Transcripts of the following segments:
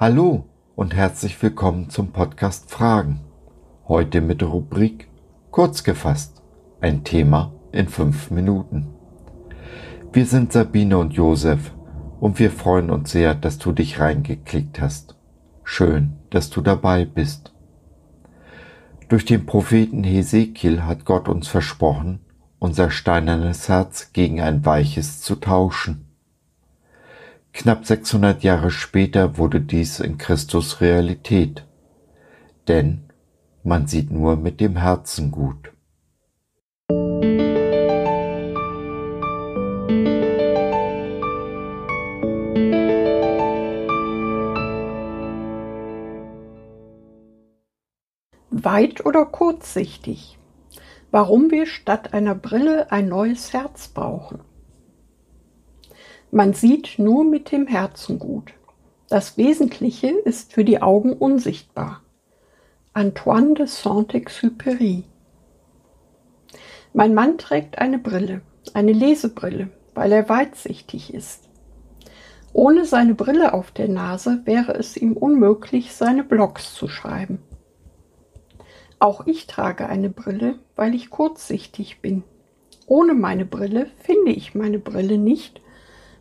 Hallo und herzlich willkommen zum Podcast Fragen. Heute mit der Rubrik Kurz gefasst. Ein Thema in fünf Minuten. Wir sind Sabine und Josef und wir freuen uns sehr, dass du dich reingeklickt hast. Schön, dass du dabei bist. Durch den Propheten Hesekiel hat Gott uns versprochen, unser steinernes Herz gegen ein weiches zu tauschen. Knapp 600 Jahre später wurde dies in Christus Realität, denn man sieht nur mit dem Herzen gut. Weit oder kurzsichtig? Warum wir statt einer Brille ein neues Herz brauchen. Man sieht nur mit dem Herzen gut. Das Wesentliche ist für die Augen unsichtbar. Antoine de Saint-Exupéry Mein Mann trägt eine Brille, eine Lesebrille, weil er weitsichtig ist. Ohne seine Brille auf der Nase wäre es ihm unmöglich, seine Blogs zu schreiben. Auch ich trage eine Brille, weil ich kurzsichtig bin. Ohne meine Brille finde ich meine Brille nicht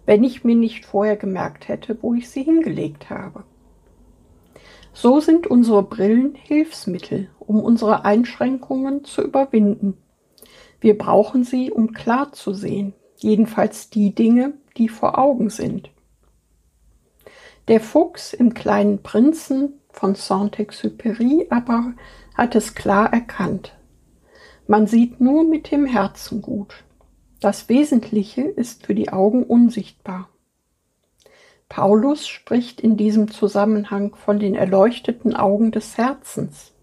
wenn ich mir nicht vorher gemerkt hätte, wo ich sie hingelegt habe. So sind unsere Brillen Hilfsmittel, um unsere Einschränkungen zu überwinden. Wir brauchen sie, um klar zu sehen, jedenfalls die Dinge, die vor Augen sind. Der Fuchs im kleinen Prinzen von Saint-Exupéry aber hat es klar erkannt. Man sieht nur mit dem Herzen gut. Das Wesentliche ist für die Augen unsichtbar. Paulus spricht in diesem Zusammenhang von den erleuchteten Augen des Herzens,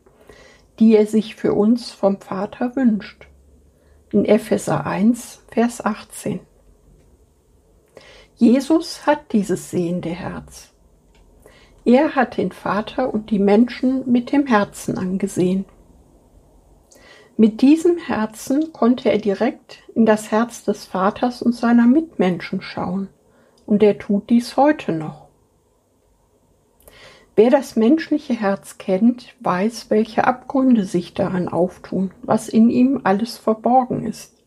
die er sich für uns vom Vater wünscht. In Epheser 1, Vers 18. Jesus hat dieses sehende Herz. Er hat den Vater und die Menschen mit dem Herzen angesehen. Mit diesem Herzen konnte er direkt in das Herz des Vaters und seiner Mitmenschen schauen, und er tut dies heute noch. Wer das menschliche Herz kennt, weiß, welche Abgründe sich daran auftun, was in ihm alles verborgen ist.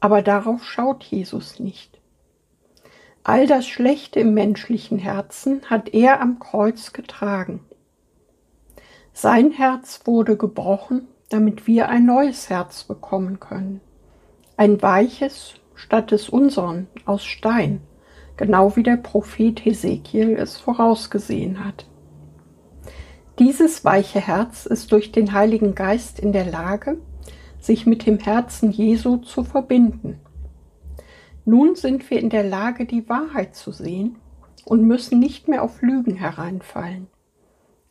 Aber darauf schaut Jesus nicht. All das Schlechte im menschlichen Herzen hat er am Kreuz getragen. Sein Herz wurde gebrochen damit wir ein neues Herz bekommen können. Ein weiches statt des unseren aus Stein, genau wie der Prophet Hesekiel es vorausgesehen hat. Dieses weiche Herz ist durch den Heiligen Geist in der Lage, sich mit dem Herzen Jesu zu verbinden. Nun sind wir in der Lage, die Wahrheit zu sehen und müssen nicht mehr auf Lügen hereinfallen.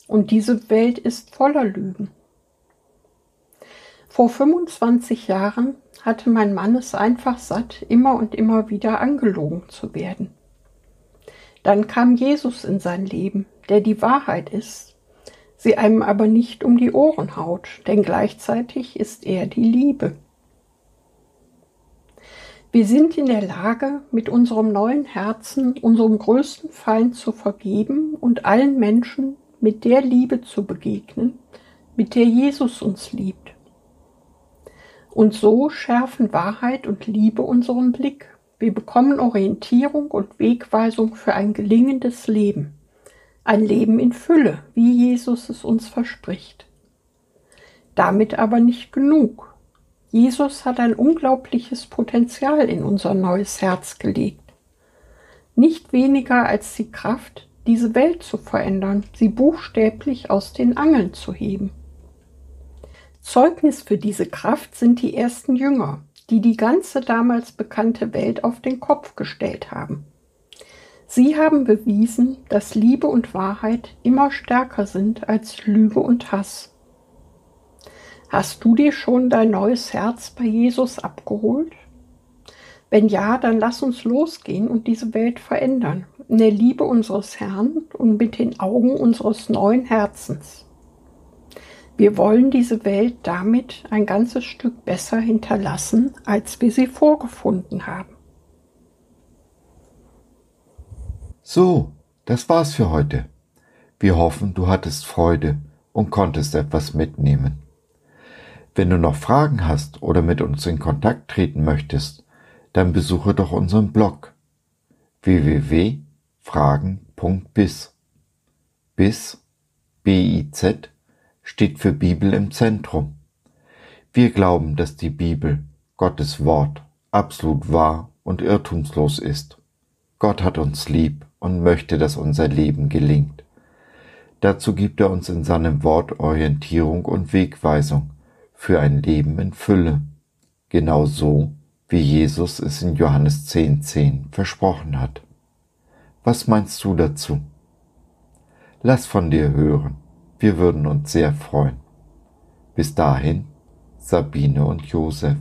Und diese Welt ist voller Lügen. Vor 25 Jahren hatte mein Mann es einfach satt, immer und immer wieder angelogen zu werden. Dann kam Jesus in sein Leben, der die Wahrheit ist, sie einem aber nicht um die Ohren haut, denn gleichzeitig ist er die Liebe. Wir sind in der Lage, mit unserem neuen Herzen unserem größten Feind zu vergeben und allen Menschen mit der Liebe zu begegnen, mit der Jesus uns liebt. Und so schärfen Wahrheit und Liebe unseren Blick. Wir bekommen Orientierung und Wegweisung für ein gelingendes Leben. Ein Leben in Fülle, wie Jesus es uns verspricht. Damit aber nicht genug. Jesus hat ein unglaubliches Potenzial in unser neues Herz gelegt. Nicht weniger als die Kraft, diese Welt zu verändern, sie buchstäblich aus den Angeln zu heben. Zeugnis für diese Kraft sind die ersten Jünger, die die ganze damals bekannte Welt auf den Kopf gestellt haben. Sie haben bewiesen, dass Liebe und Wahrheit immer stärker sind als Lüge und Hass. Hast du dir schon dein neues Herz bei Jesus abgeholt? Wenn ja, dann lass uns losgehen und diese Welt verändern, in der Liebe unseres Herrn und mit den Augen unseres neuen Herzens. Wir wollen diese Welt damit ein ganzes Stück besser hinterlassen, als wir sie vorgefunden haben. So, Das war's für heute. Wir hoffen, du hattest Freude und konntest etwas mitnehmen. Wenn du noch Fragen hast oder mit uns in Kontakt treten möchtest, dann besuche doch unseren Blog www.fragen.biz. Biz, B-I-Z, steht für Bibel im Zentrum. Wir glauben, dass die Bibel, Gottes Wort, absolut wahr und irrtumslos ist. Gott hat uns lieb und möchte, dass unser Leben gelingt. Dazu gibt er uns in seinem Wort Orientierung und Wegweisung für ein Leben in Fülle, genau so, wie Jesus es in Johannes 10.10 10 versprochen hat. Was meinst du dazu? Lass von dir hören, wir würden uns sehr freuen. Bis dahin, Sabine und Josef.